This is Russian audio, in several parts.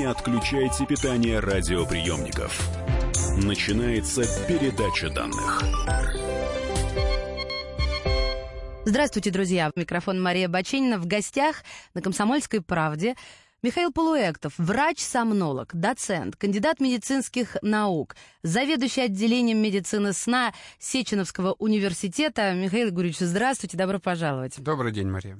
Не отключайте питание радиоприемников. Начинается передача данных. Здравствуйте, друзья. Микрофон Мария Баченина. В гостях на «Комсомольской правде» Михаил Полуэктов, врач-сомнолог, доцент, кандидат медицинских наук, заведующий отделением медицины сна Сеченовского университета. Михаил Гурьевич, здравствуйте, добро пожаловать. Добрый день, Мария.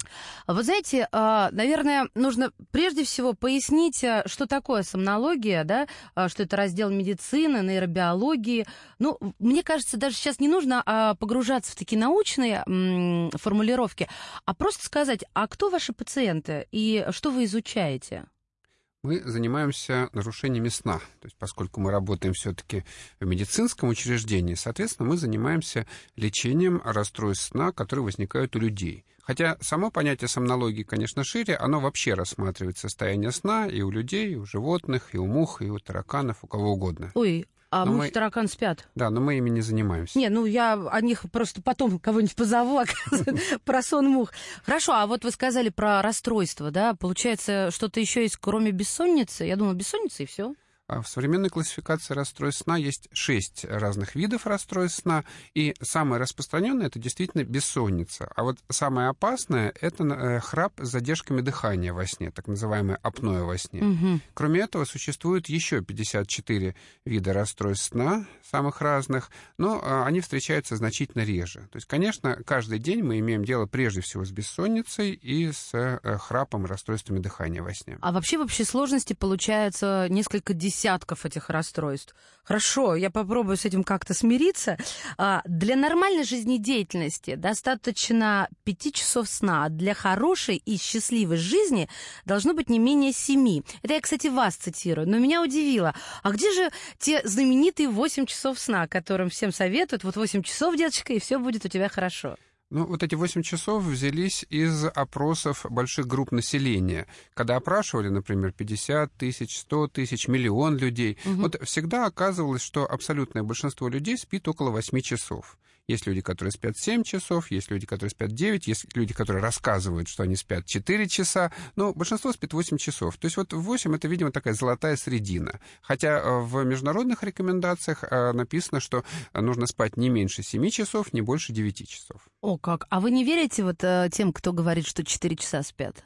Вы знаете, а, наверное, нужно прежде всего пояснить, а, что такое сомнология, да, а, что это раздел медицины, нейробиологии. Ну, мне кажется, даже сейчас не нужно погружаться в такие научные формулировки, а просто сказать, а кто ваши пациенты и что вы изучаете? Мы занимаемся нарушениями сна. То есть, поскольку мы работаем все-таки в медицинском учреждении, соответственно, мы занимаемся лечением расстройств сна, которые возникают у людей. Хотя само понятие сомнологии, конечно, шире, оно вообще рассматривает состояние сна и у людей, и у животных, и у мух, и у тараканов, у кого угодно. Ой, а но муж мы... таракан спят. Да, но мы ими не занимаемся. Не, ну я о них просто потом кого-нибудь позову, про сон мух. Хорошо, а вот вы сказали про расстройство, да? Получается, что-то еще есть, кроме бессонницы? Я думала, бессонница и все. А в современной классификации расстройств сна есть шесть разных видов расстройств сна, и самое распространенное это действительно бессонница. А вот самое опасное это э, храп с задержками дыхания во сне, так называемое апноэ во сне. Угу. Кроме этого, существует еще 54 вида расстройств сна, самых разных, но а, они встречаются значительно реже. То есть, конечно, каждый день мы имеем дело прежде всего с бессонницей и с э, храпом, расстройствами дыхания во сне. А вообще в общей сложности получается несколько десятков десятков этих расстройств. Хорошо, я попробую с этим как-то смириться. А, для нормальной жизнедеятельности достаточно пяти часов сна. Для хорошей и счастливой жизни должно быть не менее семи. Это я, кстати, вас цитирую. Но меня удивило. А где же те знаменитые 8 часов сна, которым всем советуют? Вот 8 часов, деточка, и все будет у тебя хорошо. Ну, вот эти 8 часов взялись из опросов больших групп населения. Когда опрашивали, например, 50 тысяч, 100 тысяч, миллион людей, угу. вот всегда оказывалось, что абсолютное большинство людей спит около 8 часов. Есть люди, которые спят 7 часов, есть люди, которые спят 9, есть люди, которые рассказывают, что они спят 4 часа, но большинство спит 8 часов. То есть вот 8 это, видимо, такая золотая средина. Хотя э, в международных рекомендациях э, написано, что нужно спать не меньше 7 часов, не больше 9 часов. О, как. А вы не верите вот э, тем, кто говорит, что 4 часа спят?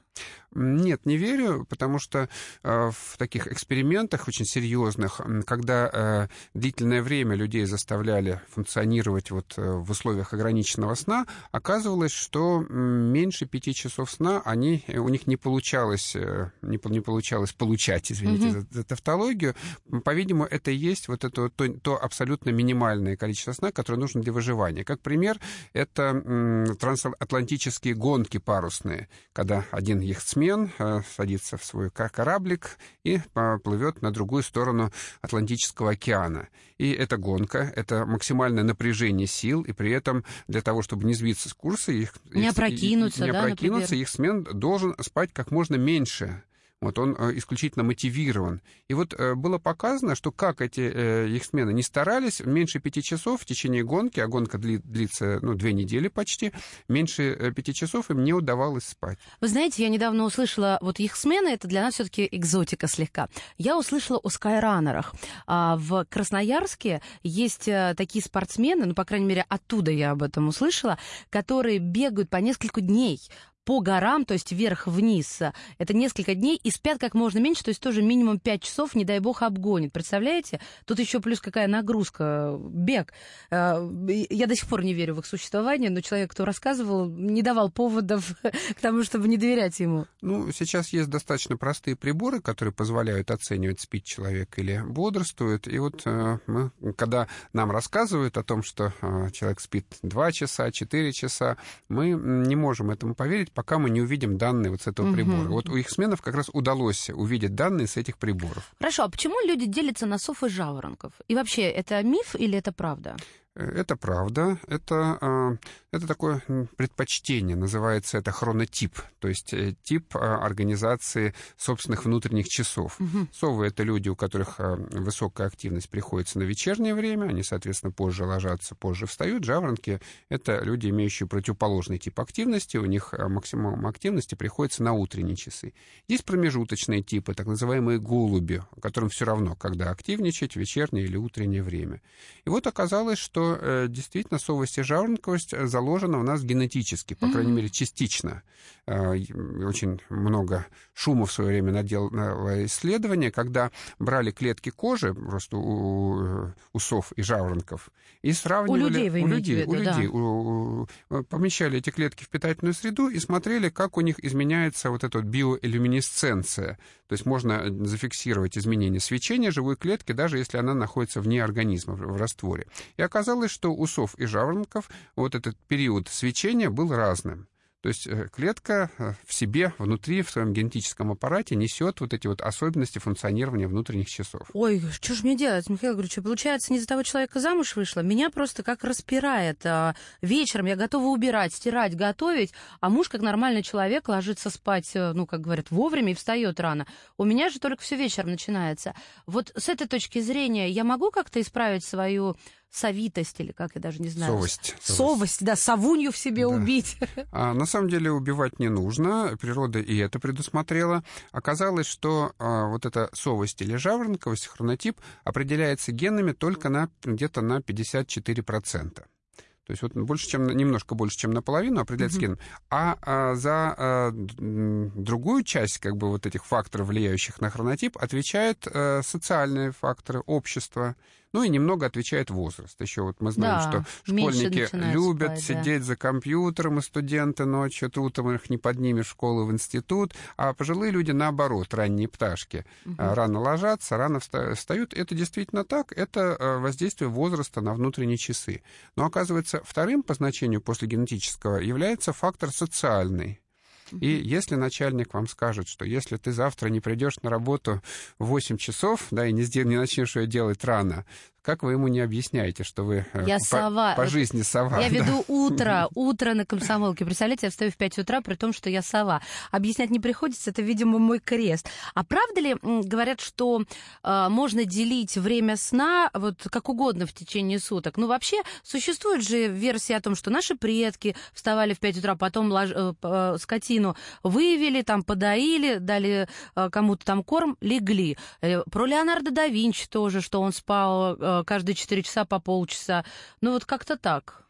Нет, не верю, потому что э, в таких экспериментах очень серьезных, когда э, длительное время людей заставляли функционировать вот э, в условиях ограниченного сна, оказывалось, что меньше пяти часов сна они, у них не получалось, не, не получалось получать, извините угу. за, за тавтологию. По-видимому, это и есть вот это то, то абсолютно минимальное количество сна, которое нужно для выживания. Как пример, это трансатлантические гонки парусные, когда один яхтсмен э, садится в свой кораблик и плывет на другую сторону Атлантического океана. И эта гонка, это максимальное напряжение сил, и при этом для того, чтобы не сбиться с курса, их, не опрокинуться, не да, опрокинуться, их смен должен спать как можно меньше вот он э, исключительно мотивирован. И вот э, было показано, что как эти э, их смены не старались, меньше пяти часов в течение гонки, а гонка длится ну, две недели почти, меньше пяти часов им не удавалось спать. Вы знаете, я недавно услышала, вот их смены, это для нас все-таки экзотика слегка. Я услышала о скайранерах. А, в Красноярске есть такие спортсмены, ну, по крайней мере, оттуда я об этом услышала, которые бегают по несколько дней по горам, то есть вверх-вниз, это несколько дней, и спят как можно меньше, то есть тоже минимум 5 часов, не дай бог, обгонит. Представляете? Тут еще плюс какая нагрузка, бег. Э, я до сих пор не верю в их существование, но человек, кто рассказывал, не давал поводов к тому, чтобы не доверять ему. Ну, сейчас есть достаточно простые приборы, которые позволяют оценивать, спит человек или бодрствует. И вот э, мы, когда нам рассказывают о том, что э, человек спит 2 часа, 4 часа, мы не можем этому поверить, пока мы не увидим данные вот с этого угу. прибора. Вот у их сменов как раз удалось увидеть данные с этих приборов. Хорошо, а почему люди делятся на сов и жаворонков? И вообще, это миф или это правда? Это правда. Это, а, это такое предпочтение. Называется это хронотип. То есть э, тип а, организации собственных внутренних часов. Угу. Совы — это люди, у которых а, высокая активность приходится на вечернее время. Они, соответственно, позже ложатся, позже встают. Жаворонки — это люди, имеющие противоположный тип активности. У них максимум активности приходится на утренние часы. Есть промежуточные типы, так называемые голуби, которым все равно, когда активничать, вечернее или утреннее время. И вот оказалось, что э, действительно совость и жаворонковость э, заложена у нас генетически, по крайней мере, частично. Э, очень много шума в свое время наделало исследование, когда брали клетки кожи просто у, у сов и жаворонков и сравнивали... У людей, вы у людей, виду, у людей да. у, у, помещали эти клетки в питательную среду и смотрели, как у них изменяется вот эта вот биоэлюминесценция. То есть можно зафиксировать изменение свечения живой клетки, даже если она находится вне организма, в растворе. И оказалось, что у сов и жаворонков вот этот период свечения был разным. То есть э, клетка э, в себе, внутри, в своем генетическом аппарате несет вот эти вот особенности функционирования внутренних часов. Ой, что же мне делать, Михаил Григорьевич? Получается, не за того человека замуж вышла. Меня просто как распирает. А, вечером я готова убирать, стирать, готовить, а муж, как нормальный человек, ложится спать, э, ну, как говорят, вовремя и встает рано. У меня же только все вечером начинается. Вот с этой точки зрения я могу как-то исправить свою совитость или как я даже не знаю. Совость. Совость, совость да, совунью в себе да. убить. А, на самом деле убивать не нужно, природа и это предусмотрела. Оказалось, что а, вот эта совость или жаворонковость, хронотип, определяется генами только на где-то на 54%. То есть вот больше, чем, немножко больше, чем наполовину определяется mm-hmm. геном. А, а за а, другую часть как бы вот этих факторов, влияющих на хронотип, отвечают а, социальные факторы, общества. Ну и немного отвечает возраст. Еще вот мы знаем, да, что школьники любят спать, сидеть да. за компьютером, и студенты ночью, утром их не поднимешь в школу, в институт, а пожилые люди наоборот, ранние пташки. Угу. Рано ложатся, рано встают. Это действительно так, это а, воздействие возраста на внутренние часы. Но оказывается, вторым по значению после генетического является фактор социальный. И если начальник вам скажет, что если ты завтра не придешь на работу в 8 часов, да, и не, не начнешь ее делать рано, как вы ему не объясняете, что вы э, я по, сова. по жизни сова? Я да? веду утро, утро на комсомолке. Представляете, я встаю в 5 утра, при том, что я сова. Объяснять не приходится, это, видимо, мой крест. А правда ли, говорят, что э, можно делить время сна вот как угодно в течение суток? Ну, вообще, существует же версия о том, что наши предки вставали в 5 утра, потом лож... э, э, скотину вывели, там, подоили, дали э, кому-то там корм, легли. Э, про Леонардо да Винчи тоже, что он спал э, каждые 4 часа по полчаса. Ну вот как-то так.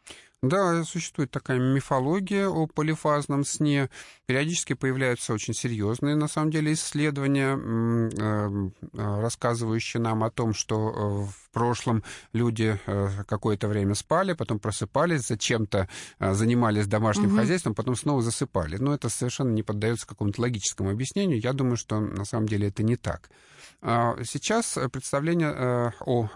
Да, существует такая мифология о полифазном сне. Периодически появляются очень серьезные, на самом деле, исследования, э, рассказывающие нам о том, что э, в прошлом люди э, какое-то время спали, потом просыпались, зачем-то занимались домашним угу. хозяйством, потом снова засыпали. Но это совершенно не поддается какому-то логическому объяснению. Я думаю, что на самом деле это не так. А, сейчас представление э, о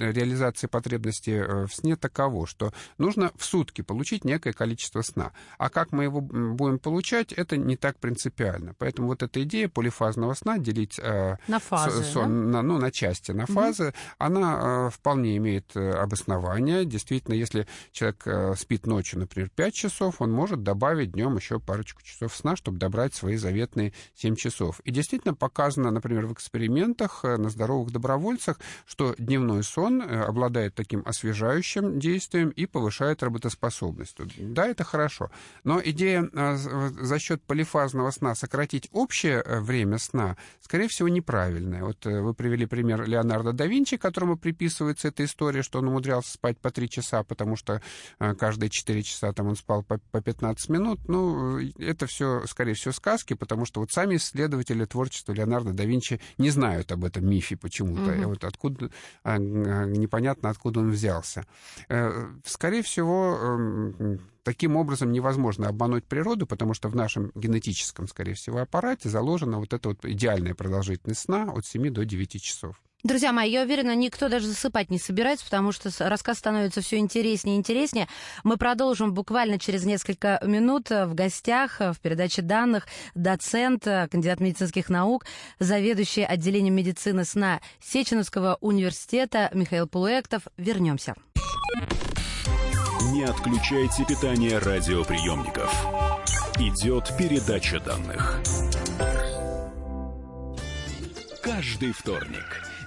реализации потребностей э, в сне таково, что нужно в сутки получить некое количество сна. А как мы его будем получать, это не так принципиально. Поэтому вот эта идея полифазного сна делить э, на фазы, сон, да? на, ну, на части, на фазы, угу. она вполне имеет обоснование. Действительно, если человек спит ночью, например, 5 часов, он может добавить днем еще парочку часов сна, чтобы добрать свои заветные 7 часов. И действительно показано, например, в эксперименте, пациентах, э, на здоровых добровольцах, что дневной сон э, обладает таким освежающим действием и повышает работоспособность. Да, это хорошо. Но идея э, за счет полифазного сна сократить общее время сна, скорее всего, неправильная. Вот вы привели пример Леонардо да Винчи, которому приписывается эта история, что он умудрялся спать по 3 часа, потому что каждые 4 часа там он спал по, по 15 минут. Ну, это все, скорее всего, сказки, потому что вот сами исследователи творчества Леонардо да Винчи не знают, знают об этом мифе почему-то. Угу. Вот откуда, а, а, непонятно, откуда он взялся. Э, скорее всего, эм, таким образом невозможно обмануть природу, потому что в нашем генетическом, скорее всего, аппарате заложена вот эта вот идеальная продолжительность сна от 7 до 9 часов. Друзья мои, я уверена, никто даже засыпать не собирается, потому что рассказ становится все интереснее и интереснее. Мы продолжим буквально через несколько минут в гостях в передаче данных доцент, кандидат медицинских наук, заведующий отделением медицины сна Сеченовского университета Михаил Полуэктов. Вернемся. Не отключайте питание радиоприемников. Идет передача данных. Каждый вторник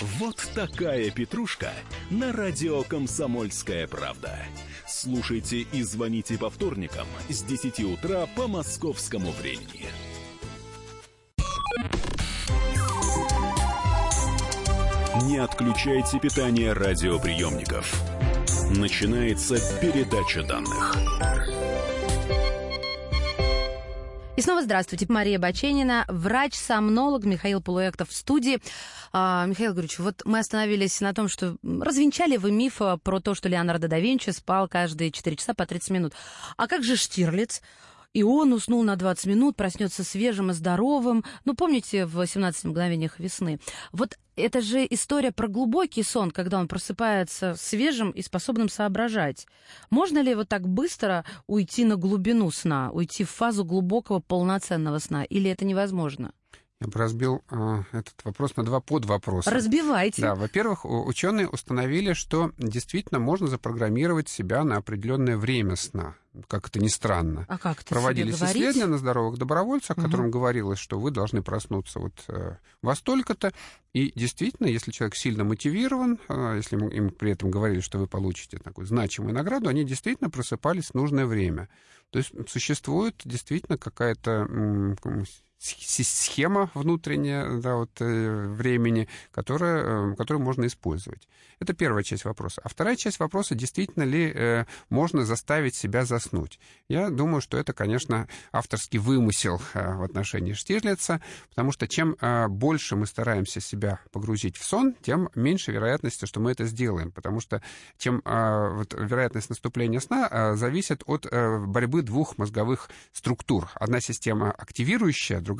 Вот такая петрушка на радио «Комсомольская правда». Слушайте и звоните по вторникам с 10 утра по московскому времени. Не отключайте питание радиоприемников. Начинается передача данных. И снова здравствуйте. Мария Баченина, врач-сомнолог Михаил Полуэктов в студии. А, Михаил Григорьевич, вот мы остановились на том, что развенчали вы миф про то, что Леонардо да Винчи спал каждые 4 часа по 30 минут. А как же Штирлиц? И он уснул на 20 минут, проснется свежим и здоровым. Ну, помните в «17 мгновениях весны»? Вот это же история про глубокий сон, когда он просыпается свежим и способным соображать. Можно ли вот так быстро уйти на глубину сна, уйти в фазу глубокого полноценного сна, или это невозможно? Я бы разбил э, этот вопрос на два подвопроса. Разбивайте. Да, во-первых, ученые установили, что действительно можно запрограммировать себя на определенное время сна. Как это ни странно. А как Проводились исследования на здоровых добровольцах, угу. которым говорилось, что вы должны проснуться вот э, во столько-то. И действительно, если человек сильно мотивирован, э, если им при этом говорили, что вы получите такую значимую награду, они действительно просыпались в нужное время. То есть существует действительно какая-то схема внутренняя да, вот, э, времени, которая, э, которую можно использовать. Это первая часть вопроса. А вторая часть вопроса, действительно ли э, можно заставить себя заснуть. Я думаю, что это, конечно, авторский вымысел э, в отношении Штирлица, потому что чем э, больше мы стараемся себя погрузить в сон, тем меньше вероятности, что мы это сделаем, потому что чем э, вот, вероятность наступления сна э, зависит от э, борьбы двух мозговых структур. Одна система активирующая, другая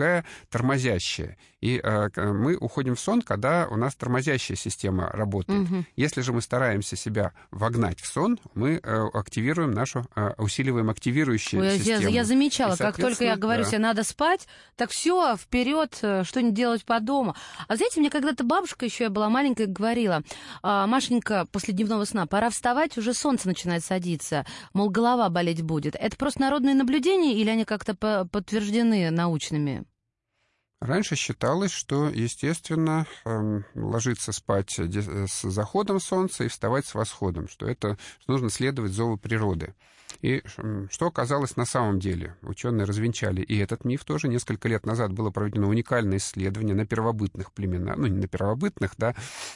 тормозящая. И э, мы уходим в сон, когда у нас тормозящая система работает. Угу. Если же мы стараемся себя вогнать в сон, мы э, активируем нашу, э, усиливаем активирующую Ой, систему. Я, я замечала, как только я говорю да. себе, надо спать, так все, вперед, э, что-нибудь делать по дому. А знаете, мне когда-то бабушка еще, я была маленькая, говорила, «А, Машенька, после дневного сна, пора вставать, уже солнце начинает садиться, мол, голова болеть будет. Это просто народные наблюдения или они как-то подтверждены научными? Раньше считалось, что, естественно, эм, ложиться спать с заходом солнца и вставать с восходом, что это что нужно следовать зову природы. И что оказалось на самом деле? Ученые развенчали и этот миф тоже. Несколько лет назад было проведено уникальное исследование на первобытных племенах, ну, не на первобытных, да,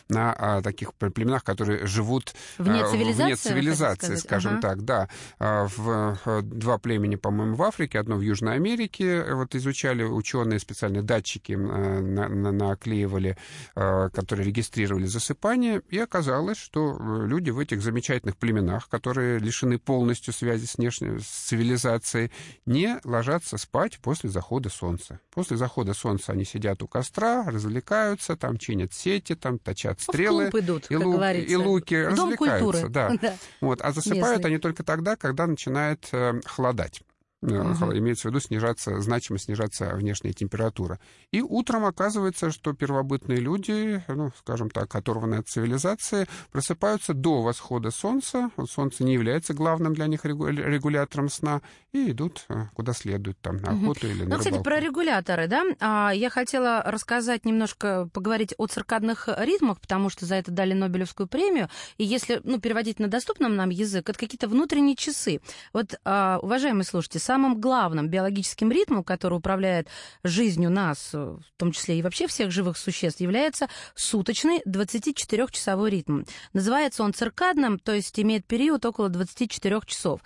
на а, таких племенах, которые живут вне цивилизации, вне цивилизации скажем ага. так, да. А, в, в, два племени, по-моему, в Африке, одно в Южной Америке. Вот изучали ученые специальные датчики на, на, наклеивали, а, которые регистрировали засыпание, и оказалось, что э, люди в этих замечательных племенах, которые лишены полностью связи связи с внешней с цивилизацией, не ложатся спать после захода солнца. После захода солнца они сидят у костра, развлекаются, там чинят сети, там точат стрелы. В идут, и, лук, и луки, Дом развлекаются. Культуры. Да. да. Вот. А засыпают Местный. они только тогда, когда начинает э, холодать. Угу. Имеется в виду снижаться, значимо снижаться внешняя температура. И утром оказывается, что первобытные люди, ну, скажем так, оторванные от цивилизации, просыпаются до восхода солнца. Солнце не является главным для них регулятором сна, и идут э, куда следует, там, на охоту угу. или на Ну, кстати, про регуляторы, да, а, я хотела рассказать немножко, поговорить о циркадных ритмах, потому что за это дали Нобелевскую премию, и если, ну, переводить на доступном нам язык, это какие-то внутренние часы. Вот, а, уважаемые слушатели, самым главным биологическим ритмом, который управляет жизнью нас, в том числе и вообще всех живых существ, является суточный 24-часовой ритм. Называется он циркадным, то есть имеет период около 24 часов.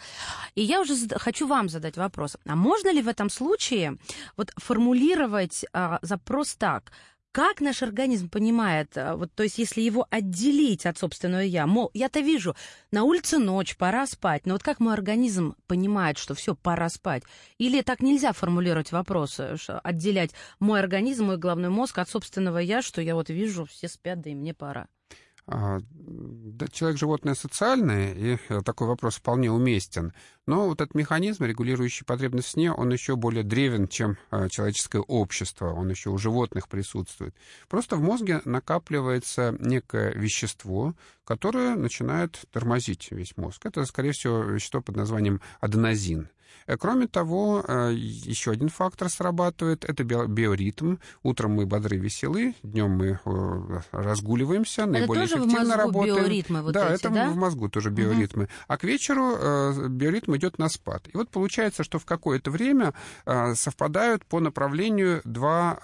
И я уже хочу вам задать вопрос. А можно ли в этом случае вот формулировать а, запрос так? Как наш организм понимает, а, вот, то есть если его отделить от собственного я, мол, я-то вижу, на улице ночь, пора спать, но вот как мой организм понимает, что все, пора спать? Или так нельзя формулировать вопросы, отделять мой организм, мой головной мозг от собственного я, что я вот вижу, все спят, да и мне пора? А, да, человек животное социальное, и э, такой вопрос вполне уместен. Но вот этот механизм, регулирующий потребность в сне, он еще более древен, чем э, человеческое общество, он еще у животных присутствует. Просто в мозге накапливается некое вещество, которое начинает тормозить весь мозг. Это, скорее всего, вещество под названием аденозин. Э, кроме того, э, еще один фактор срабатывает, это биоритм. Утром мы бодры, веселы, днем мы э, разгуливаемся, это наиболее тоже эффективно в мозгу работаем. Биоритмы вот да, эти, это да? в мозгу тоже биоритмы. Угу. А к вечеру биоритм идет на спад. И вот получается, что в какое-то время совпадают по направлению два,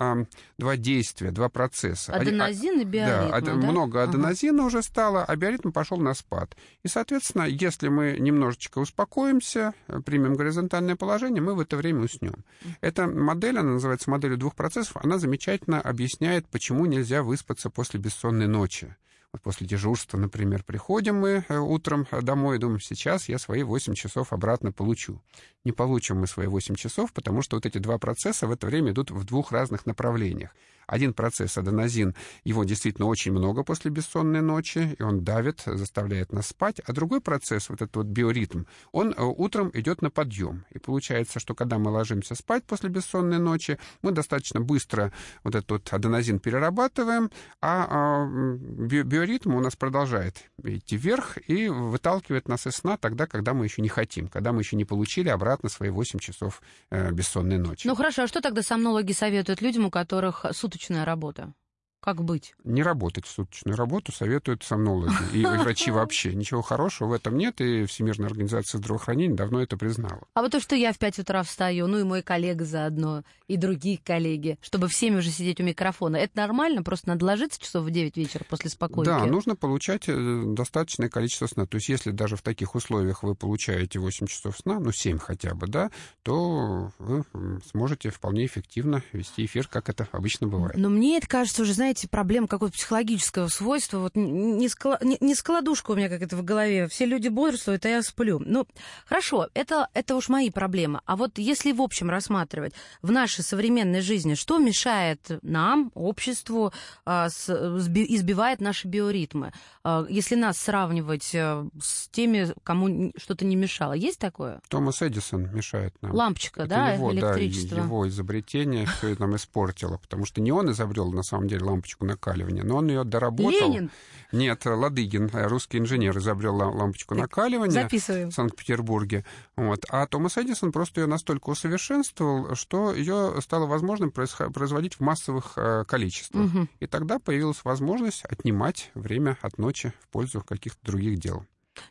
два действия, два процесса. Аденозин и биоритм. Да, да? много аденозина угу. уже стало, а биоритм пошел на спад. И, соответственно, если мы немножечко успокоимся, примем горизонтальный горизонтальное положение, мы в это время уснем. Эта модель, она называется моделью двух процессов, она замечательно объясняет, почему нельзя выспаться после бессонной ночи. Вот после дежурства, например, приходим мы э, утром домой и думаем, сейчас я свои 8 часов обратно получу. Не получим мы свои 8 часов, потому что вот эти два процесса в это время идут в двух разных направлениях. Один процесс, аденозин, его действительно очень много после бессонной ночи, и он давит, заставляет нас спать. А другой процесс, вот этот вот биоритм, он э, утром идет на подъем. И получается, что когда мы ложимся спать после бессонной ночи, мы достаточно быстро вот этот вот аденозин перерабатываем, а, а биоритм у нас продолжает идти вверх и выталкивает нас из сна тогда, когда мы еще не хотим, когда мы еще не получили обратно свои 8 часов э, бессонной ночи. Ну хорошо, а что тогда сомнологи советуют людям, у которых суточно суточная работа. Как быть? Не работать в суточную работу советуют сомнологи и врачи вообще. Ничего хорошего в этом нет, и Всемирная организация здравоохранения давно это признала. А вот то, что я в 5 утра встаю, ну и мой коллега заодно, и другие коллеги, чтобы в 7 уже сидеть у микрофона, это нормально? Просто надо ложиться часов в 9 вечера после спокойки? Да, нужно получать э, достаточное количество сна. То есть если даже в таких условиях вы получаете 8 часов сна, ну 7 хотя бы, да, то вы сможете вполне эффективно вести эфир, как это обычно бывает. Но мне это кажется уже, знаете, знаете, проблем какого-то психологического свойства. Вот не, скла... не, не складушка у меня как это в голове. Все люди бодрствуют, а я сплю. Ну, хорошо, это, это уж мои проблемы. А вот если в общем рассматривать в нашей современной жизни, что мешает нам, обществу, а, избивает наши биоритмы? А, если нас сравнивать а, с теми, кому что-то не мешало. Есть такое? Томас Эдисон мешает нам. Лампочка, это да, его, электричество? Да, его изобретение все это нам испортило. Потому что не он изобрел, на самом деле, лампочку лампочку накаливания, но он ее доработал. Ленин? Нет, Ладыгин, русский инженер, изобрел лампочку так, накаливания записываем. в Санкт-Петербурге. Вот. А Томас Эдисон просто ее настолько усовершенствовал, что ее стало возможным производить в массовых э, количествах. Угу. И тогда появилась возможность отнимать время от ночи в пользу каких-то других дел.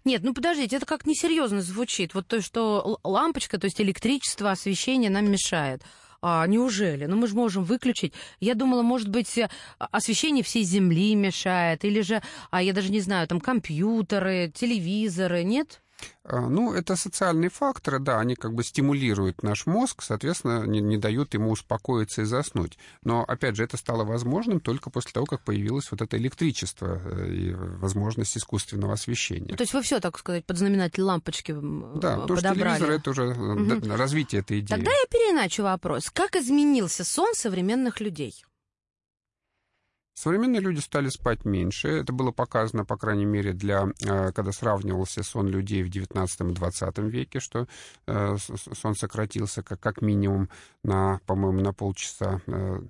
Нет, ну подождите, это как несерьезно звучит. Вот то, что лампочка, то есть электричество, освещение нам мешает. А, неужели? Ну мы же можем выключить. Я думала, может быть, э, освещение всей Земли мешает, или же, а я даже не знаю, там компьютеры, телевизоры, нет? А, ну, это социальные факторы, да, они как бы стимулируют наш мозг, соответственно, не, не дают ему успокоиться и заснуть. Но, опять же, это стало возможным только после того, как появилось вот это электричество э, и возможность искусственного освещения. Ну, то есть вы все, так сказать, под знаменатель лампочки Да, то, что телевизор — это уже угу. развитие этой идеи. Тогда я переначу вопрос. Как изменился сон современных людей? Современные люди стали спать меньше. Это было показано, по крайней мере, для, э, когда сравнивался сон людей в 19-20 веке, что э, сон сократился как, как минимум на, по-моему, на полчаса э,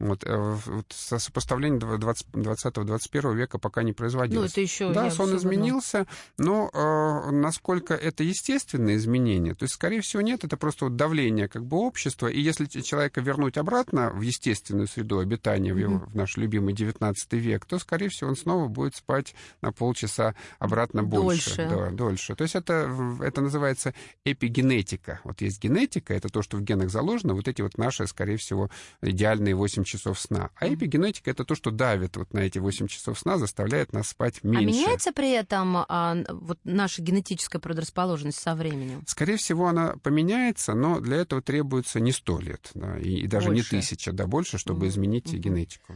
вот, э, вот сопоставление 20-21 века пока не производилось. Ну, это еще да, сон изменился, но э, насколько это естественное изменение, то есть, скорее всего, нет, это просто вот давление как бы общества, и если человека вернуть обратно в естественную среду обитания, mm-hmm. в, его, в наш любимый 19 век, то, скорее всего, он снова будет спать на полчаса обратно больше. Дольше. Да, дольше. То есть это, это называется эпигенетика. Вот есть генетика, это то, что в генах заложено, вот эти вот наши, скорее всего, идеальные 8 8 часов сна. А эпигенетика — это то, что давит вот на эти 8 часов сна, заставляет нас спать меньше. А меняется при этом а, вот наша генетическая предрасположенность со временем? Скорее всего, она поменяется, но для этого требуется не 100 лет, да, и, и даже Больше. не тысяча, да, больше, чтобы изменить Мгм. генетику.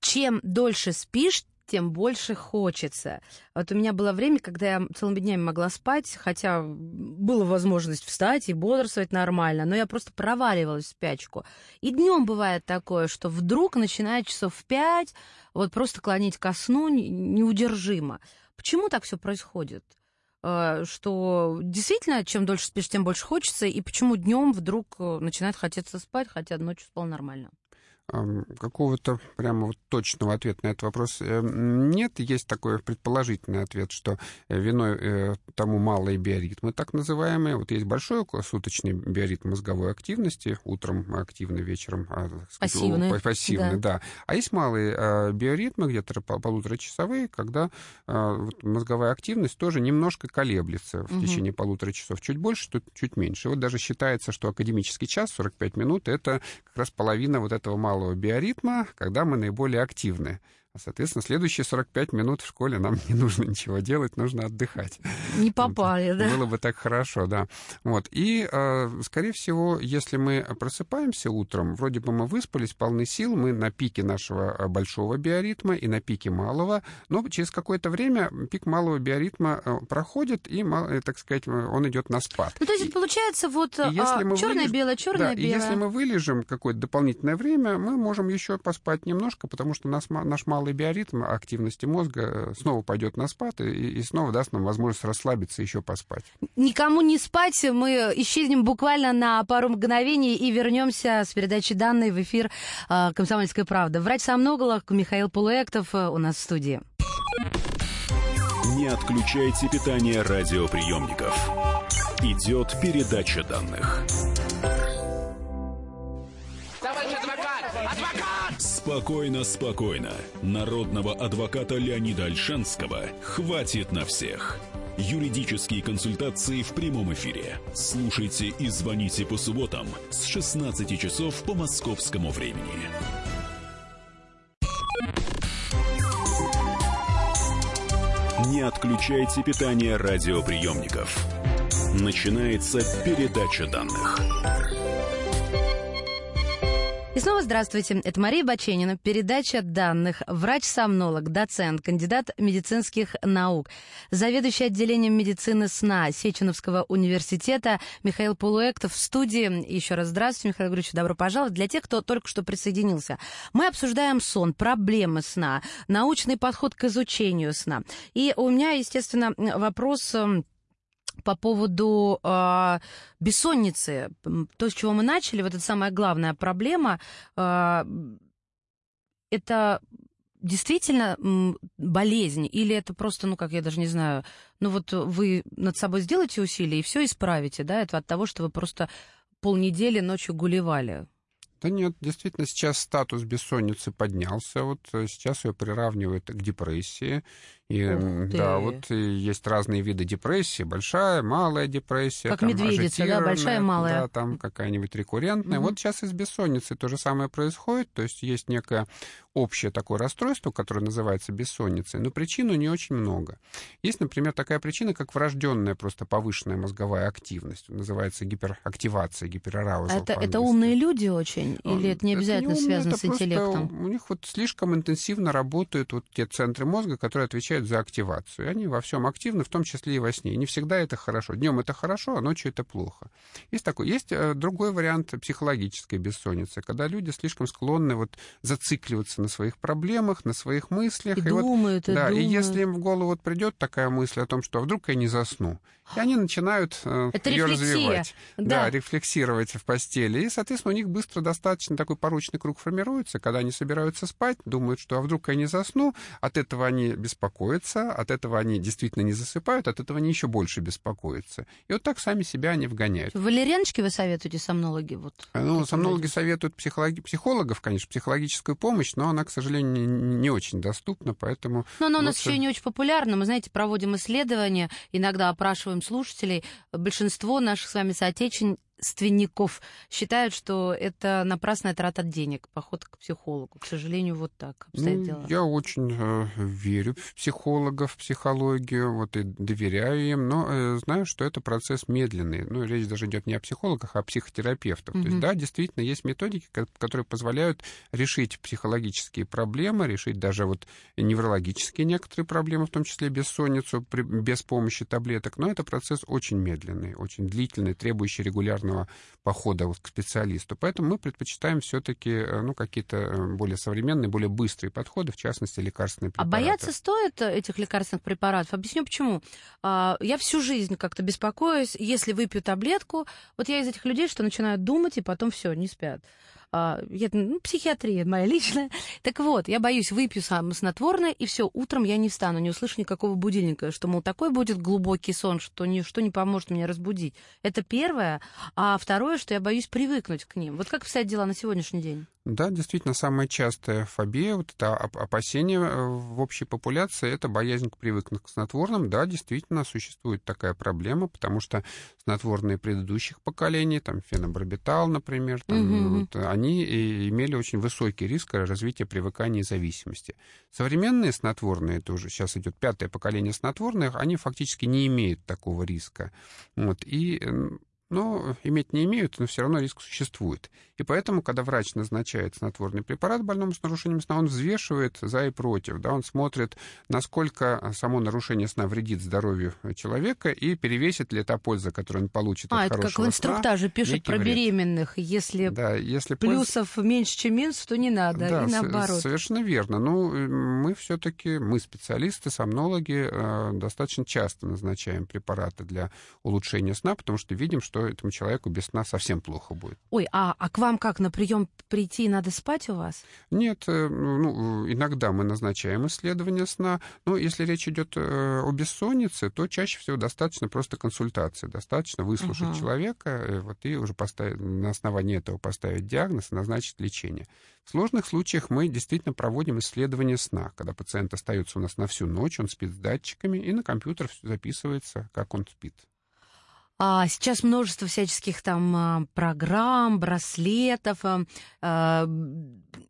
Чем дольше спишь, тем больше хочется. Вот у меня было время, когда я целыми днями могла спать, хотя была возможность встать и бодрствовать нормально, но я просто проваливалась в спячку. И днем бывает такое, что вдруг начинает часов в пять вот просто клонить ко сну не- неудержимо. Почему так все происходит? Э, Что действительно, чем дольше спишь, тем больше хочется, и почему днем вдруг э, начинает хотеться спать, хотя ночью спал нормально? Какого-то прямо вот точного ответа на этот вопрос э, нет. Есть такой предположительный ответ, что э, виной э, тому малые биоритмы, так называемые. Вот есть большой суточный биоритм мозговой активности, утром активный, вечером а, Пассивный, пассивный, да. да. А есть малые э, биоритмы, где-то пол- полуторачасовые, когда вот мозговая активность тоже немножко колеблется в Мгм. течение полутора часов. Чуть больше, чуть, чуть меньше. Вот даже считается, что академический час, 45 минут, это как раз половина вот этого малого биоритма, когда мы наиболее активны. А, Соответственно, следующие 45 минут в школе нам не нужно ничего делать, нужно отдыхать. Не попали, да? Было бы так хорошо, да. Вот. И, э, скорее всего, если мы просыпаемся утром, вроде бы мы выспались, полны сил, мы на пике нашего э, большого биоритма и на пике малого, но через какое-то время пик малого биоритма э, проходит, и, так сказать, он идет на спад. Ну, то есть, получается, вот и если мы черное, вылеж- белое, черное, да, и если мы вылежим какое-то дополнительное время, мы можем еще поспать немножко, потому что нас, наш малый биоритм активности мозга э, снова пойдет на спад и, и снова даст нам возможность расслабиться и еще поспать. Никому не спать, мы исчезнем буквально на пару мгновений и вернемся с передачи данной в эфир а, «Комсомольская правда». Врач-сомнолог Михаил Полуэктов э, у нас в студии. Не отключайте питание радиоприемников. Идет передача данных. Спокойно, спокойно. Народного адвоката Леонида Альшанского хватит на всех. Юридические консультации в прямом эфире. Слушайте и звоните по субботам с 16 часов по московскому времени. Не отключайте питание радиоприемников. Начинается передача данных. И снова здравствуйте. Это Мария Баченина. Передача данных. Врач-сомнолог, доцент, кандидат медицинских наук, заведующий отделением медицины сна Сеченовского университета Михаил Полуэктов в студии. Еще раз здравствуйте, Михаил Григорьевич, добро пожаловать. Для тех, кто только что присоединился, мы обсуждаем сон, проблемы сна, научный подход к изучению сна. И у меня, естественно, вопрос эм, по поводу э, бессонницы. То, с чего мы начали, вот это самая главная проблема, э, это действительно болезнь или это просто, ну, как я даже не знаю, ну вот вы над собой сделаете усилия и все исправите, да, это от того, что вы просто полнедели ночью гулевали. Да нет, действительно, сейчас статус бессонницы поднялся. Вот э, сейчас ее приравнивают к депрессии. И, да, вот и есть разные виды депрессии. Большая, малая депрессия. Как там, медведица, да, большая, малая. Да, там какая-нибудь рекуррентная. Мгм. Вот сейчас и с бессонницей то же самое происходит. То есть есть некое общее такое расстройство, которое называется бессонницей, но причин у нее очень много. Есть, например, такая причина, как врожденная просто повышенная мозговая активность. Называется гиперактивация, гиперараузал. А это, это умные люди очень? Или Он- это не обязательно умные, связано это с интеллектом? У них вот слишком интенсивно работают вот те центры мозга, которые отвечают за активацию. И они во всем активны, в том числе и во сне. И не всегда это хорошо. Днем это хорошо, а ночью это плохо. Есть такой. Есть э, другой вариант психологической бессонницы, когда люди слишком склонны вот зацикливаться на своих проблемах, на своих мыслях. И вот думают, и да, думают. и если им в голову вот придет такая мысль о том, что а вдруг я не засну, и они начинают э, Это ее рефлексия, развивать. да. рефлексировать в постели. И, соответственно, у них быстро достаточно такой порочный круг формируется, когда они собираются спать, думают, что а вдруг я не засну, от этого они беспокоятся, от этого они действительно не засыпают, от этого они еще больше беспокоятся. И вот так сами себя они вгоняют. Валерьяночки вы советуете сомнологи? Вот, Ну, таким сомнологи людям? советуют психологи- психологов, конечно, психологическую помощь, но она, к сожалению, не, очень доступна, поэтому... Но она у нас лучше- еще и не очень популярна. Мы, знаете, проводим исследования, иногда опрашиваем слушателей. Большинство наших с вами соотечен- ственников считают, что это напрасная трата денег, поход к психологу. К сожалению, вот так обстоят Ну, дела. я очень э, верю в психологов, в психологию, вот и доверяю им, но э, знаю, что это процесс медленный. Ну, речь даже идет не о психологах, а о психотерапевтах. То есть, да, действительно, есть методики, ко- которые позволяют решить психологические проблемы, решить даже вот неврологические некоторые проблемы, в том числе бессонницу, при- без помощи таблеток. Но это процесс очень медленный, очень длительный, требующий регулярного похода вот к специалисту. Поэтому мы предпочитаем все-таки ну, какие-то э, более современные, более быстрые подходы, в частности, лекарственные А препараты. бояться стоит э, этих лекарственных препаратов? Объясню почему. А, Я всю жизнь как-то беспокоюсь, если выпью таблетку, вот я из этих людей, что начинают думать, и потом все, не спят. А, я- ну, психиатрия моя личная. Так вот, я боюсь, выпью сам снотворное, и все, утром я не встану, не услышу никакого будильника, что, мол, такой будет глубокий сон, что ничто не поможет меня разбудить. Это первое. А второе, что я боюсь привыкнуть к ним. Вот как обстоят дела на сегодняшний день? Да, действительно, самая частая фобия, вот это оп- опасение э, в общей популяции, это боязнь к привыкнуть к снотворным. Да, действительно, существует такая проблема, потому что снотворные предыдущих поколений, там фенобарбитал, например, там, Мгм. вот, они имели очень высокий риск развития привыкания и зависимости. Современные снотворные, это уже сейчас идет пятое поколение снотворных, они фактически не имеют такого риска. Вот, и но иметь не имеют, но все равно риск существует. И поэтому, когда врач назначает снотворный препарат больному с нарушением сна, он взвешивает за и против. Да, он смотрит, насколько само нарушение сна вредит здоровью человека и перевесит ли та польза, которую он получит А, от это как хорошего в инструктаже сна, пишут про вред. беременных. Если Да, если польза- плюсов меньше, чем минусов, то не надо. Да, и наоборот. совершенно верно. Ну, э, мы все-таки, мы специалисты, сомнологи, э, достаточно часто назначаем препараты для улучшения сна, потому что видим, что этому человеку без сна совсем плохо будет. Ой, а, а к вам как, на прием прийти надо спать у вас? Нет, э, ну, иногда мы назначаем исследование сна, но если речь идет э, о бессоннице, то чаще всего достаточно просто консультации, достаточно выслушать Ага. человека, э, вот, и уже поставить, на основании этого поставить диагноз и назначить лечение. В сложных случаях мы действительно проводим исследование сна, когда пациент остается у нас на всю ночь, он спит с датчиками, и на компьютер записывается, как он спит. А сейчас множество всяческих там а, программ, браслетов, а, а,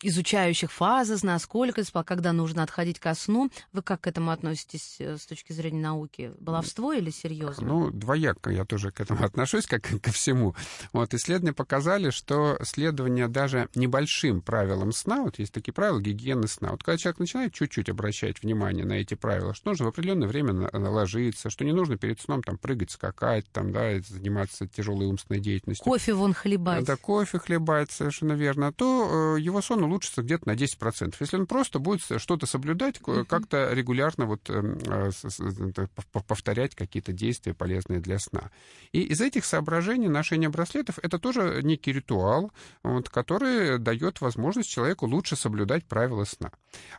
изучающих фазы сна, сколько спал, когда нужно отходить ко сну. Вы как к этому относитесь э, с точки зрения науки? Баловство или серьезно? Ну, двояко я тоже к этому отношусь, как ко всему. Вот, исследования показали, что следование даже небольшим правилам сна, вот есть такие правила гигиены сна, вот когда человек начинает чуть-чуть обращать внимание на эти правила, что нужно в определенное время ложиться, что не нужно перед сном там прыгать, скакать, там, да, и заниматься тяжелой умственной деятельностью. Кофе вон хлебать. Да, кофе хлебать, совершенно верно, то э, его сон улучшится где-то на 10%. Если он просто будет что-то соблюдать, ко- как-то регулярно вот, эм, э, повторять какие-то действия, полезные для сна. И из этих соображений ношение браслетов — это тоже некий ритуал, вот, который дает возможность человеку лучше соблюдать правила сна.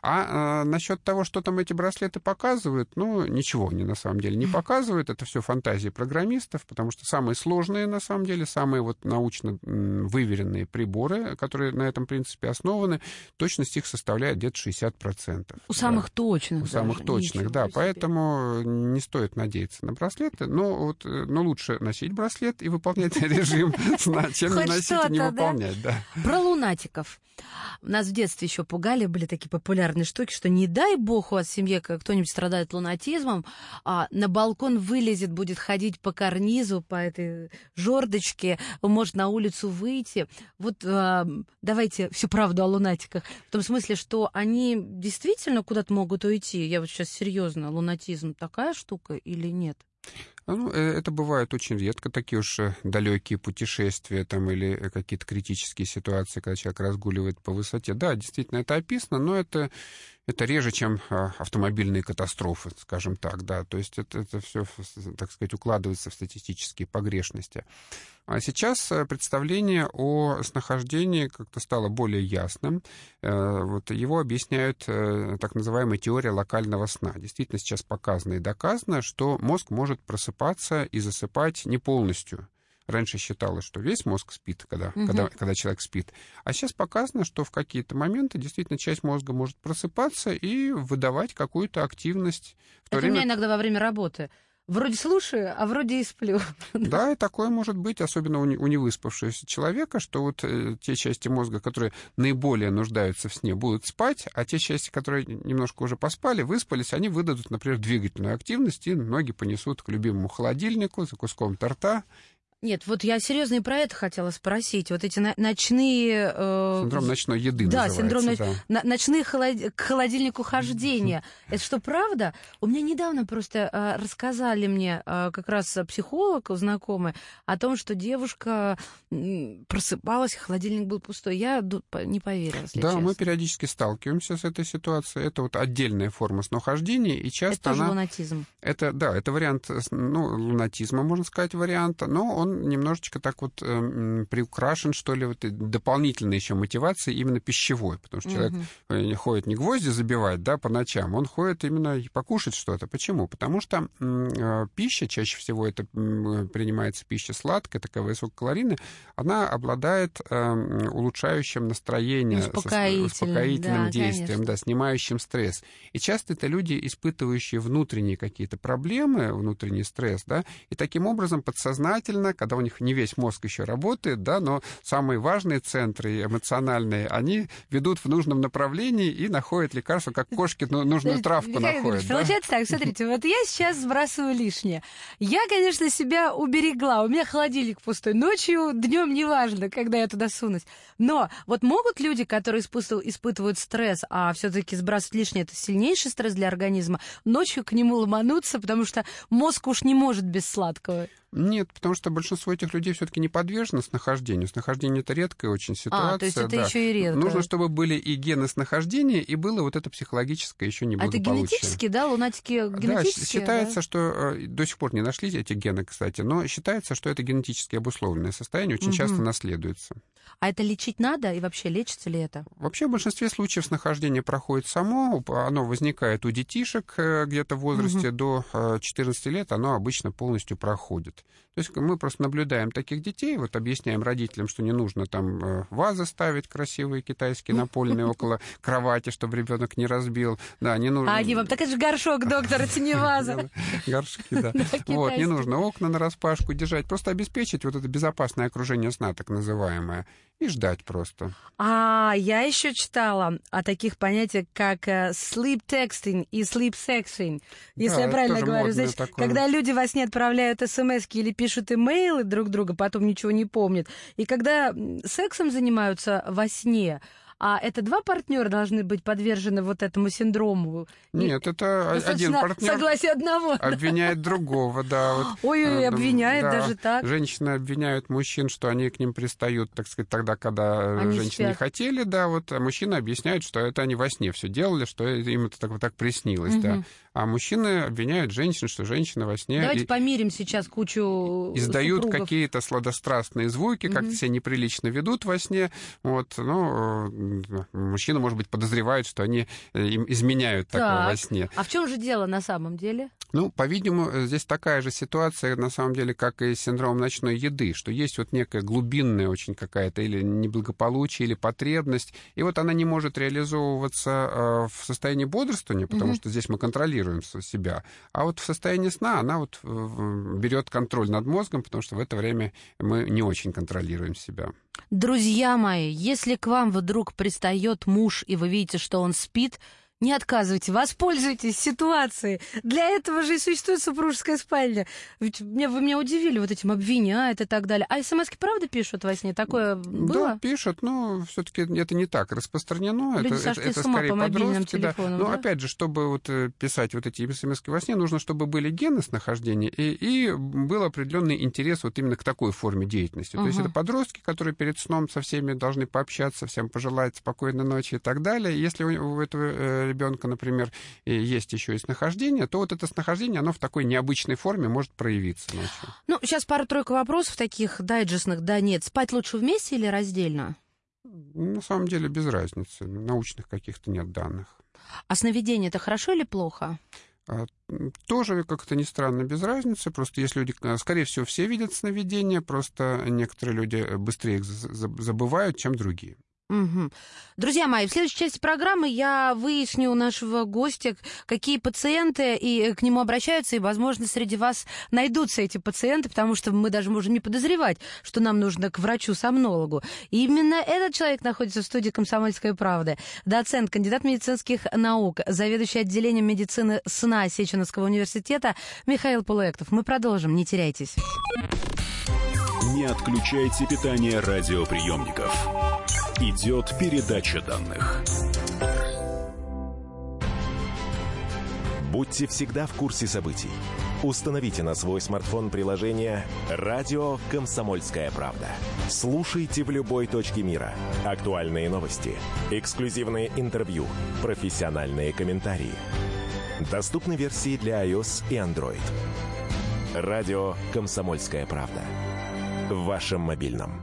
А э, насчет того, что там эти браслеты показывают, ну, ничего они на самом деле не показывают. Это все фантазии программистов, потому что самые сложные, на самом деле, самые вот научно выверенные приборы, которые на этом принципе основаны, точность их составляет где-то 60%. У Да. самых точных. У самых даже. точных, Ничего да. себе. Поэтому не стоит надеяться на браслеты, но, вот, э, но лучше носить браслет и выполнять режим чем не носить и не выполнять. Про лунатиков. Нас в детстве еще пугали, были такие популярные штуки, что не дай бог у вас в семье кто-нибудь страдает лунатизмом, а на балкон вылезет, будет ходить по карнизу, по этой жердочке, может на улицу выйти. Вот а, давайте всю правду о лунатиках. В том смысле, что они действительно куда-то могут уйти. Я вот сейчас серьезно, лунатизм такая штука или нет? Ну, э, это бывает очень редко, такие уж далекие путешествия там, или э, какие-то критические ситуации, когда человек разгуливает по высоте. Да, действительно, это описано, но это, это реже, чем а, автомобильные катастрофы, скажем так, да. То есть это, это все, так сказать, укладывается в статистические погрешности. А сейчас э, представление о снахождении как-то стало более ясным. Э, Вот его объясняют э, так называемая теория локального сна. Действительно, сейчас показано и доказано, что мозг может просыпаться и засыпать не полностью. Раньше считалось, что весь мозг спит, когда, Мгм. когда, когда человек спит. А сейчас показано, что в какие-то моменты действительно часть мозга может просыпаться и выдавать какую-то активность. В то Это у меня время иногда во время работы. Вроде слушаю, а вроде и сплю. Да, и такое может быть, особенно у невыспавшегося человека, что вот э, те части мозга, которые наиболее нуждаются в сне, будут спать, а те части, которые немножко уже поспали, выспались, они выдадут, например, двигательную активность, и ноги понесут к любимому холодильнику за куском торта. Нет, вот я серьезно и про это хотела спросить. Вот эти ночные... э, Синдром ночной еды Да, синдром ноч- да. ночные холод- к холодильнику хождения. Это что, правда? У меня недавно просто э, рассказали мне э, как раз психолог знакомый о том, что девушка просыпалась, холодильник был пустой. Я не поверила, Да, честно. мы периодически сталкиваемся с этой ситуацией. Это вот отдельная форма снохождения, и Это часто тоже она... лунатизм. Это, да, это вариант, ну, лунатизма, можно сказать, варианта, но он немножечко так вот эм, приукрашен, что ли, вот дополнительной еще мотивацией именно пищевой, потому что человек э, не ходит не гвозди забивать, да, по ночам, он ходит именно покушать что-то. Почему? Потому что э, пища, чаще всего это м, принимается пища сладкая, такая высококалорийная, она обладает эм, улучшающим настроение, со- Успокоительным, успокоительным да, действием, конечно. да, снимающим стресс. И часто это люди, испытывающие внутренние какие-то проблемы, внутренний стресс, да, и таким образом подсознательно, когда у них не весь мозг еще работает, да, но самые важные центры эмоциональные, они ведут в нужном направлении и находят лекарство, как кошки ну, нужную Подождите, травку Михаил находят. Да. Получается так, смотрите, вот я сейчас сбрасываю лишнее. Я, конечно, себя уберегла. У меня холодильник пустой. Ночью, днем, неважно, когда я туда сунусь. Но вот могут люди, которые испытывают, испытывают стресс, а все-таки сбрасывать лишнее это сильнейший стресс для организма, ночью к нему ломануться, потому что мозг уж не может без сладкого. Нет, потому что большинство этих людей все-таки не подвержено снахождению. Снахождение это редкая очень ситуация. А, то есть это да. еще и редко. Нужно, чтобы были и гены снахождения, и было вот это психологическое еще А это генетически, да? Лунатики Да, генетические? щ- считается, что э, до сих пор не нашли эти гены, кстати, но считается, что это генетически обусловленное состояние, очень Мгм. часто наследуется. А это лечить надо? И вообще лечится ли это? Вообще в большинстве случаев снахождение проходит само, оно возникает у детишек э, где-то в возрасте до э, 14 лет, оно обычно полностью проходит. То есть мы просто наблюдаем таких детей, вот объясняем родителям, что не нужно там э, вазы ставить красивые китайские напольные около кровати, чтобы ребенок не разбил. Да, не нужно. А они вам, так это же горшок, доктор, это не ваза. Горшки, да. Вот, не нужно окна на распашку держать, просто обеспечить вот это безопасное окружение сна, так называемое, и ждать просто. А я еще читала о таких понятиях, как э, sleep texting и sleep sexting. Если Да, я правильно говорю, значит, такое. когда люди во сне отправляют смс или пишут имейлы друг другу, потом ничего не помнят. И когда сексом занимаются во сне, а это два партнера должны быть подвержены вот этому синдрому. Нет, это один достаточно партнер Согласие одного. обвиняет другого, да. Вот, Ой-ой, э, обвиняет да. даже так. Женщины обвиняют мужчин, что они к ним пристают, так сказать, тогда, когда Они женщины не спят. хотели, да, вот, а мужчины объясняют, что это они во сне все делали, что им это так, вот так приснилось, да. А мужчины обвиняют женщин, что женщина во сне Давайте и- помирим сейчас кучу издают какие-то сладострастные звуки, как-то Мгм. себя неприлично ведут во сне. Вот, ну, мужчина, может быть, подозревает, что они э, им изменяют такое Так. во сне. А в чем же дело на самом деле? Ну, по-видимому, здесь такая же ситуация, на самом деле, как и с синдромом ночной еды, что есть вот некая глубинная очень какая-то или неблагополучие, или потребность, и вот она не может реализовываться э, в состоянии бодрствования, потому Мгм. что здесь мы контролируем себя, а вот в состоянии сна она вот э, берет контроль над мозгом, потому что в это время мы не очень контролируем себя. Друзья мои, если к вам вдруг пристает муж, и вы видите, что он спит, не отказывайте, воспользуйтесь ситуацией. Для этого же и существует супружеская спальня. Ведь мне, вы меня удивили вот этим обвиняет и так далее. А смс правда пишут во сне? Такое Да, было? пишут, но все-таки это не так распространено. Люди это, сошли это, это с ума скорее по мобильным подростки, да. телефонам, Но да? опять же, чтобы вот э, писать вот эти смс во сне, нужно, чтобы были гены с нахождения, и, и был определенный интерес вот именно к такой форме деятельности. То есть это подростки, которые перед сном со всеми должны пообщаться, всем пожелать спокойной ночи и так далее. Если у, у этого ребенка, например, есть еще и снахождение, то вот это снахождение, оно в такой необычной форме может проявиться ночью. Ну, сейчас пару-тройку вопросов таких дайджестных. Да, нет. Спать лучше вместе или раздельно? На самом деле без разницы, научных каких-то нет данных. А сновидение это хорошо или плохо? А, Тоже, как-то ни странно, без разницы. Просто есть люди, скорее всего, все видят сновидения, просто некоторые люди э, быстрее их за- за- забывают, чем другие. Угу. Друзья мои, в следующей части программы я выясню у нашего гостя, какие пациенты и к нему обращаются, и, возможно, среди вас найдутся эти пациенты, потому что мы даже можем не подозревать, что нам нужно к врачу-сомнологу. И именно этот человек находится в студии «Комсомольская правда». Доцент, кандидат медицинских наук, заведующий отделением медицины сна Сеченовского университета Михаил Полуэктов. Мы продолжим, не теряйтесь. Не отключайте питание радиоприемников. Идет передача данных. Будьте всегда в курсе событий. Установите на свой смартфон приложение «Радио Комсомольская правда». Слушайте в любой точке мира. Актуальные новости, эксклюзивные интервью, профессиональные комментарии. Доступны версии для iOS и Android. «Радио Комсомольская правда» в вашем мобильном.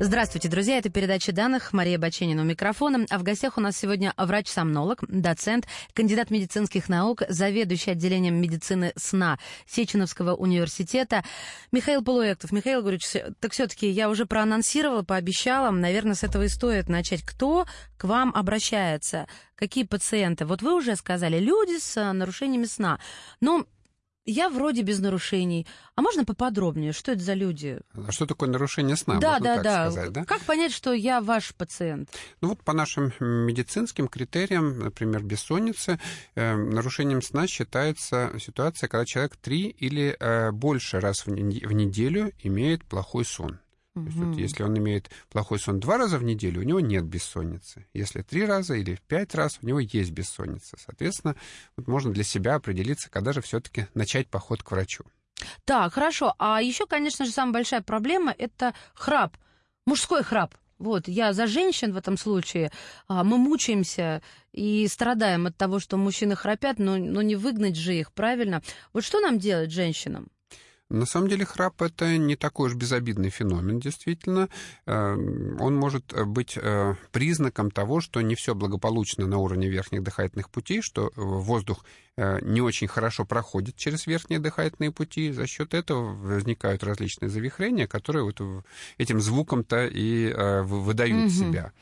Здравствуйте, друзья. Это передача данных. Мария Баченина у микрофона. А в гостях у нас сегодня врач-сомнолог, доцент, кандидат медицинских наук, заведующий отделением медицины сна Сеченовского университета Михаил Полуэктов. Михаил Григорьевич, так все-таки я уже проанонсировала, пообещала. Наверное, с этого и стоит начать. Кто к вам обращается? Какие пациенты? Вот вы уже сказали, люди с нарушениями сна. Но я вроде без нарушений. А можно поподробнее, что это за люди? А что такое нарушение сна? Да, Можно да, да. сказать, да. Как понять, что я ваш пациент? Ну вот по нашим медицинским критериям, например, бессонницы, э, нарушением сна считается ситуация, когда человек три или э, больше раз в, не- в неделю имеет плохой сон. То есть вот если он имеет плохой сон два раза в неделю, у него нет бессонницы. Если три раза или пять раз, у него есть бессонница. Соответственно, вот можно для себя определиться, когда же все-таки начать поход к врачу. Так, хорошо. А еще, конечно же, самая большая проблема – это храп. Мужской храп. Вот, я за женщин в этом случае. А, Мы мучаемся и страдаем от того, что мужчины храпят, но, но не выгнать же их, правильно? Вот что нам делать женщинам? На самом деле храп это не такой уж безобидный феномен, действительно. Э, Он может быть э, признаком того, что не все благополучно на уровне верхних дыхательных путей, что э, воздух не очень хорошо проходит через верхние дыхательные пути. За счет этого возникают различные завихрения, которые вот этим звуком-то и вы- выдают Мгм. себя.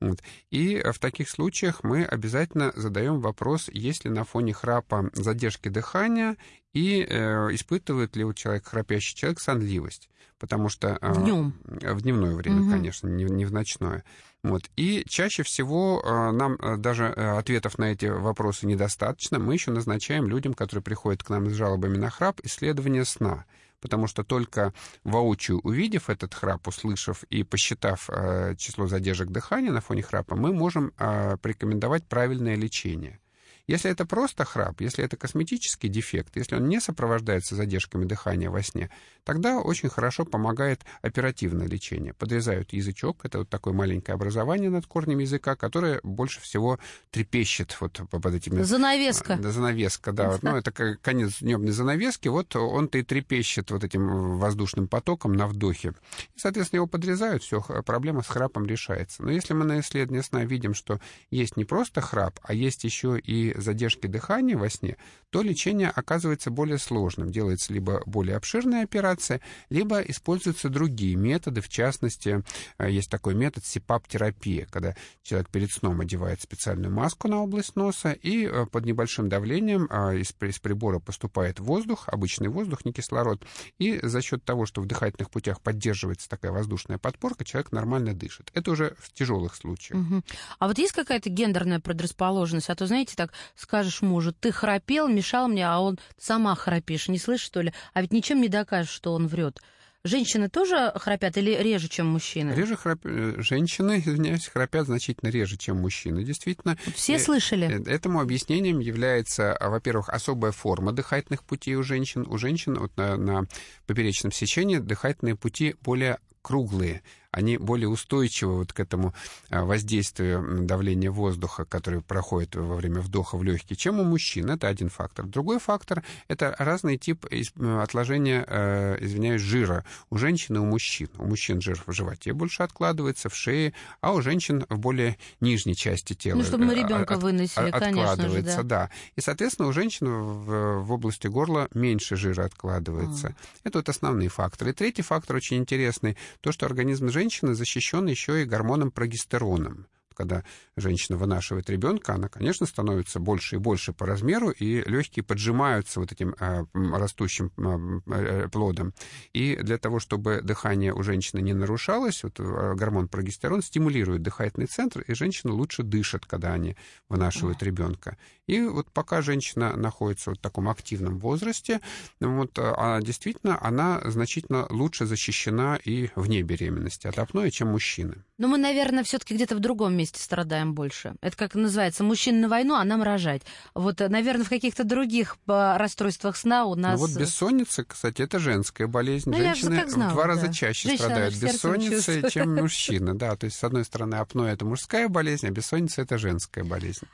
Вот. И э, в таких случаях мы обязательно задаем вопрос, есть ли на фоне храпа задержки дыхания и э, испытывает ли у человека, храпящий человек, сонливость. Потому что... э, Днем. В дневное время, Мгм. конечно, не, не в ночное. Вот. И чаще всего э, нам э, даже э, ответов на эти вопросы недостаточно. Мы еще назначаем людям, которые приходят к нам с жалобами на храп, исследование сна. Потому что только воочию увидев этот храп, услышав и посчитав э, число задержек дыхания на фоне храпа, мы можем э, порекомендовать правильное лечение. Если это просто храп, если это косметический дефект, если он не сопровождается задержками дыхания во сне, тогда очень хорошо помогает оперативное лечение. Подрезают язычок, это вот такое маленькое образование над корнем языка, которое больше всего трепещет вот под этими... Занавеска. Да, занавеска, да. Вот, ну, это как конец дневной занавески, вот он-то и трепещет вот этим воздушным потоком на вдохе. И, соответственно, его подрезают, все, проблема с храпом решается. Но если мы на исследовании сна видим, что есть не просто храп, а есть еще и задержки дыхания во сне, то лечение оказывается более сложным. Делается либо более обширная операция, либо используются другие методы. В частности, э, есть такой метод СИПАП-терапия, когда человек перед сном одевает специальную маску на область носа, и э, под небольшим давлением э, из из прибора поступает воздух, обычный воздух, не кислород, и за счет того, что в дыхательных путях поддерживается такая воздушная подпорка, человек нормально дышит. Это уже в тяжелых случаях. Мгм. А вот есть какая-то гендерная предрасположенность? А то, знаете, так скажешь мужу, ты храпел, мешал мне, а он сама храпишь, не слышишь, что ли? А ведь ничем не докажешь, что он врет. Женщины тоже храпят или реже, чем мужчины? Реже храп- э, женщины, извиняюсь, храпят значительно реже, чем мужчины. Действительно, Все э, слышали? Э, Этому объяснением является, а, во-первых, особая форма дыхательных путей у женщин. У женщин вот на, на поперечном сечении дыхательные пути более круглые, они более устойчивы вот к этому а, воздействию давления воздуха, которое проходит во время вдоха в легкие, чем у мужчин. Это один фактор. Другой фактор — это разный тип отложения, э, извиняюсь, жира у женщин и у мужчин. У мужчин жир в животе больше откладывается, в шее, а у женщин в более нижней части тела. Ну, чтобы мы э, ребенка от- выносили, от- конечно же, откладывается, да. да. И, соответственно, у женщин в, в области горла меньше жира откладывается. Это вот основные факторы. И третий фактор очень интересный, то, что организм женщины защищен еще и гормоном прогестероном. Когда женщина вынашивает ребенка, она, конечно, становится больше и больше по размеру, и легкие поджимаются вот этим э, м, растущим м, э, плодом. И для того, чтобы дыхание у женщины не нарушалось, вот, э, гормон прогестерон стимулирует дыхательный центр, и женщина лучше дышит, когда они вынашивают ребенка. И вот пока женщина находится вот в таком активном возрасте, вот, а действительно она значительно лучше защищена и вне беременности от апноэ, чем мужчины. Но мы, наверное, все-таки где-то в другом месте страдаем больше. Это как называется, мужчин на войну, а нам рожать. Вот, э, наверное, в каких-то других э, расстройствах сна у нас... Ну вот бессонница, кстати, это женская болезнь. Ну, я Женщины как знала, в два да. раза чаще Женщина, страдают бессонницей, чем мужчины. Да, то есть, с одной стороны, апноэ это мужская болезнь, а бессонница это женская болезнь.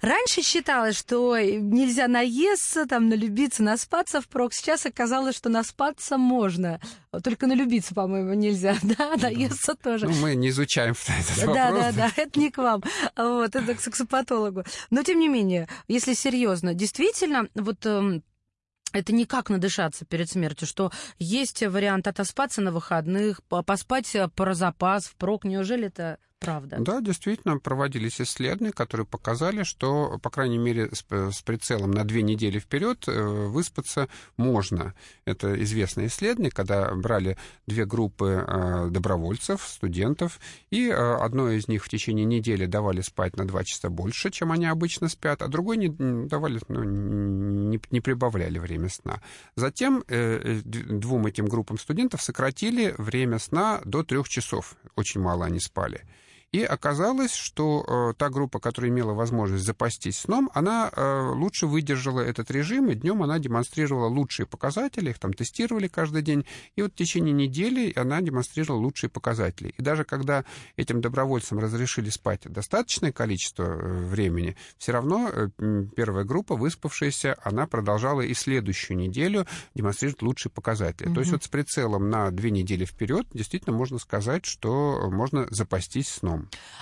Раньше считалось, что нельзя наесться, там, налюбиться, наспаться впрок. Сейчас оказалось, что наспаться можно. Только налюбиться, по-моему, нельзя. Да, наесться тоже. Ну, мы не изучаем этот Да, вопрос. да, да, это не к вам, вот, это к сексопатологу. Но, тем не менее, если серьезно, действительно, вот эм, это никак надышаться перед смертью, что есть вариант отоспаться на выходных, по- поспать э, про запас, впрок. Неужели это правда? Да, действительно, проводились исследования, которые показали, что, по крайней мере, с, с прицелом на две недели вперед э, выспаться можно. Это известное исследование, когда брали две группы э, добровольцев, студентов, и э, одной из них в течение недели давали спать на два часа больше, чем они обычно спят, а другой не давали, ну, не, не прибавляли время сна. Затем двум этим группам студентов сократили время сна до трех часов. Очень мало они спали. И оказалось, что э, та группа, которая имела возможность запастись сном, она э, лучше выдержала этот режим, и днем она демонстрировала лучшие показатели, их там тестировали каждый день, и вот в течение недели она демонстрировала лучшие показатели. И даже когда этим добровольцам разрешили спать достаточное количество э, времени, все равно э, первая группа, выспавшаяся, она продолжала и следующую неделю демонстрировать лучшие показатели. То есть вот с прицелом на две недели вперед действительно можно сказать, что можно запастись сном.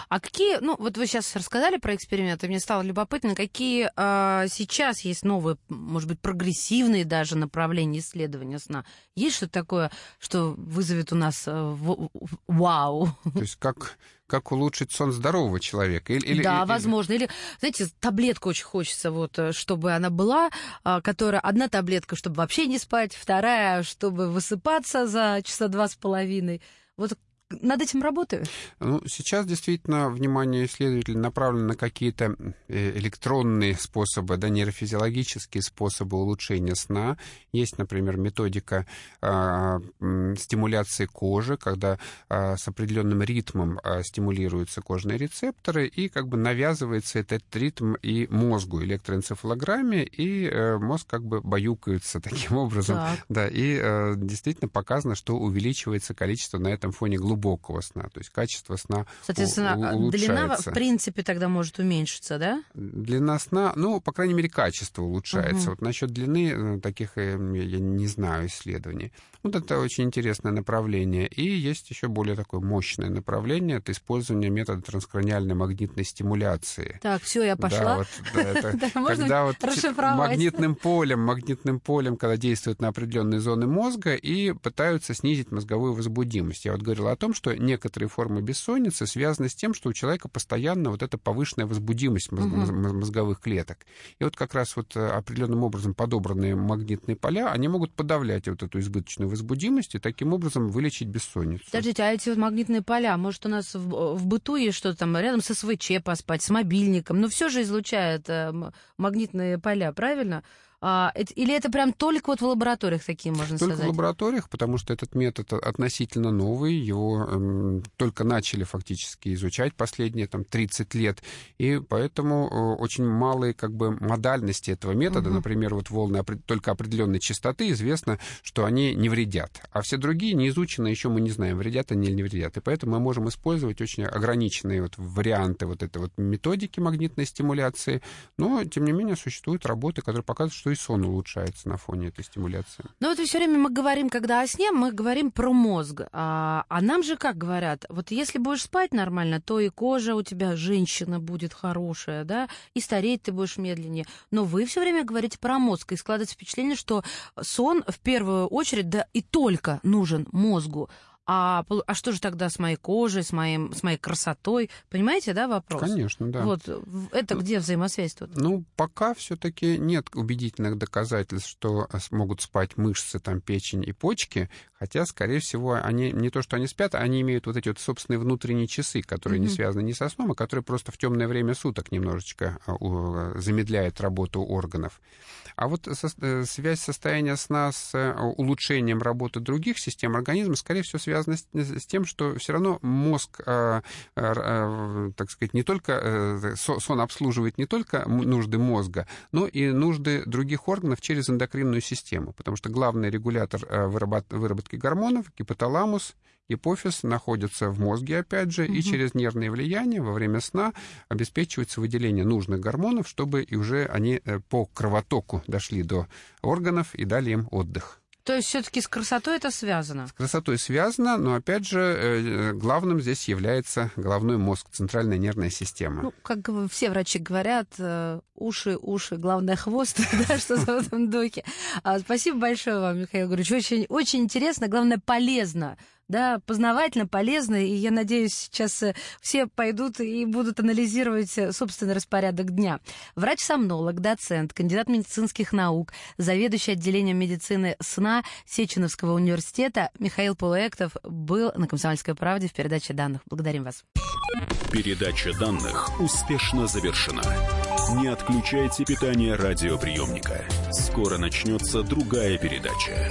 А какие, ну вот вы сейчас рассказали про эксперименты, мне стало любопытно, какие а, сейчас есть новые, может быть, прогрессивные даже направления исследования сна? Есть что-то такое, что вызовет у нас э, в- в- вау? То есть как, как улучшить сон здорового человека? Или, или- да, или- возможно. Или, знаете, таблетку очень хочется, вот, э, чтобы она была, а, которая одна таблетка, чтобы вообще не спать, вторая, чтобы высыпаться за часа два с половиной. Вот над этим работаю. Ну, сейчас действительно внимание исследователей направлено на какие-то э, электронные способы, да, нейрофизиологические способы улучшения сна. Есть, например, методика м, стимуляции кожи, когда а, с определенным ритмом а, стимулируются кожные рецепторы, и как бы навязывается этот ритм и мозгу, электроэнцефалограмме, и э, мозг как бы баюкается таким образом. Так. Да, и э, действительно показано, что увеличивается количество на этом фоне глубокого сна, то есть качество сна Соответственно, у- а, у- длина, в улучшается. принципе, тогда может уменьшиться, да? Длина сна, ну, по крайней мере, качество улучшается. Мгм. Вот насчет длины э, таких э, я не знаю исследований. Вот это очень интересное направление. И есть еще более такое мощное направление, это использование метода транскраниальной магнитной стимуляции. Так, все, я пошла. вот, да, можно когда вот магнитным полем, магнитным полем, когда действуют на определенные зоны мозга и пытаются снизить мозговую возбудимость. Я вот говорил о том, что некоторые формы бессонницы связаны с тем, что у человека постоянно вот эта повышенная возбудимость моз- Мгм. моз- мозговых клеток. И вот как раз вот э, определенным образом подобранные магнитные поля, они могут подавлять вот эту избыточную возбудимость и таким образом вылечить бессонницу. Подождите, а эти вот магнитные поля, может, у нас в, в быту есть что-то там рядом с СВЧ поспать, с мобильником, но все же излучает э, магнитные поля, правильно? А, это- или это прям только вот в лабораториях такие, можно Только сказать? в лабораториях, потому что этот метод относительно новый, его эм, только начали фактически изучать последние там, 30 лет, и поэтому э, очень малые как бы модальности этого метода, например, вот волны только определенной частоты, известно, что они не вредят, а все другие не изучены, еще мы не знаем, вредят они или не вредят, и поэтому мы можем использовать очень ограниченные вот варианты вот этой вот методики магнитной стимуляции, но, тем не менее, существуют работы, которые показывают, что и сон улучшается на фоне этой стимуляции. Ну вот все время мы говорим, когда о сне, мы говорим про мозг. А, а нам же как говорят, вот если будешь спать нормально, то и кожа у тебя женщина будет хорошая, да, и стареть ты будешь медленнее. Но вы все время говорите про мозг, и складывается впечатление, что сон в первую очередь, да и только нужен мозгу. А, а что же тогда с моей кожей, с, моим, с моей красотой? Понимаете, да, вопрос? Конечно, да. Вот это где взаимосвязь тут? Ну, пока все-таки нет убедительных доказательств, что э, смогут спать мышцы, там, печень и почки, хотя, скорее всего, они не то, что они спят, а они имеют вот эти вот собственные внутренние часы, которые не связаны ни со сном, а которые просто в темное время суток немножечко э, э, замедляют работу органов. А вот э, связь состояния сна с э, улучшением работы других систем организма, скорее всего, связана с, с тем, что все равно мозг, э, э, э, так сказать, не только э, со- сон обслуживает не только нужды мозга, но и нужды других органов через эндокринную систему, потому что главный регулятор э, выработки гормонов, гипоталамус, гипофиз находятся в мозге, опять же, и через нервные влияния во время сна обеспечивается выделение нужных гормонов, чтобы и уже они э, по кровотоку дошли до органов и дали им отдых. То есть все-таки с красотой это связано? С красотой связано, но опять же э, главным здесь является головной мозг, центральная нервная система. Ну, как все врачи говорят, э, уши, уши, главное хвост, да, что в этом духе. А, Спасибо большое вам, Михаил Гурич. Очень, очень интересно, главное, полезно. Да, познавательно, полезно, и я надеюсь, сейчас э, все пойдут и будут анализировать э, собственный распорядок дня. Врач-сомнолог, доцент, кандидат медицинских наук, заведующий отделением медицины сна Сеченовского университета Михаил Полуэктов был на «Комсомольской правде» в передаче данных. Благодарим вас. Передача данных успешно завершена. Не отключайте питание радиоприемника. Скоро начнется другая передача.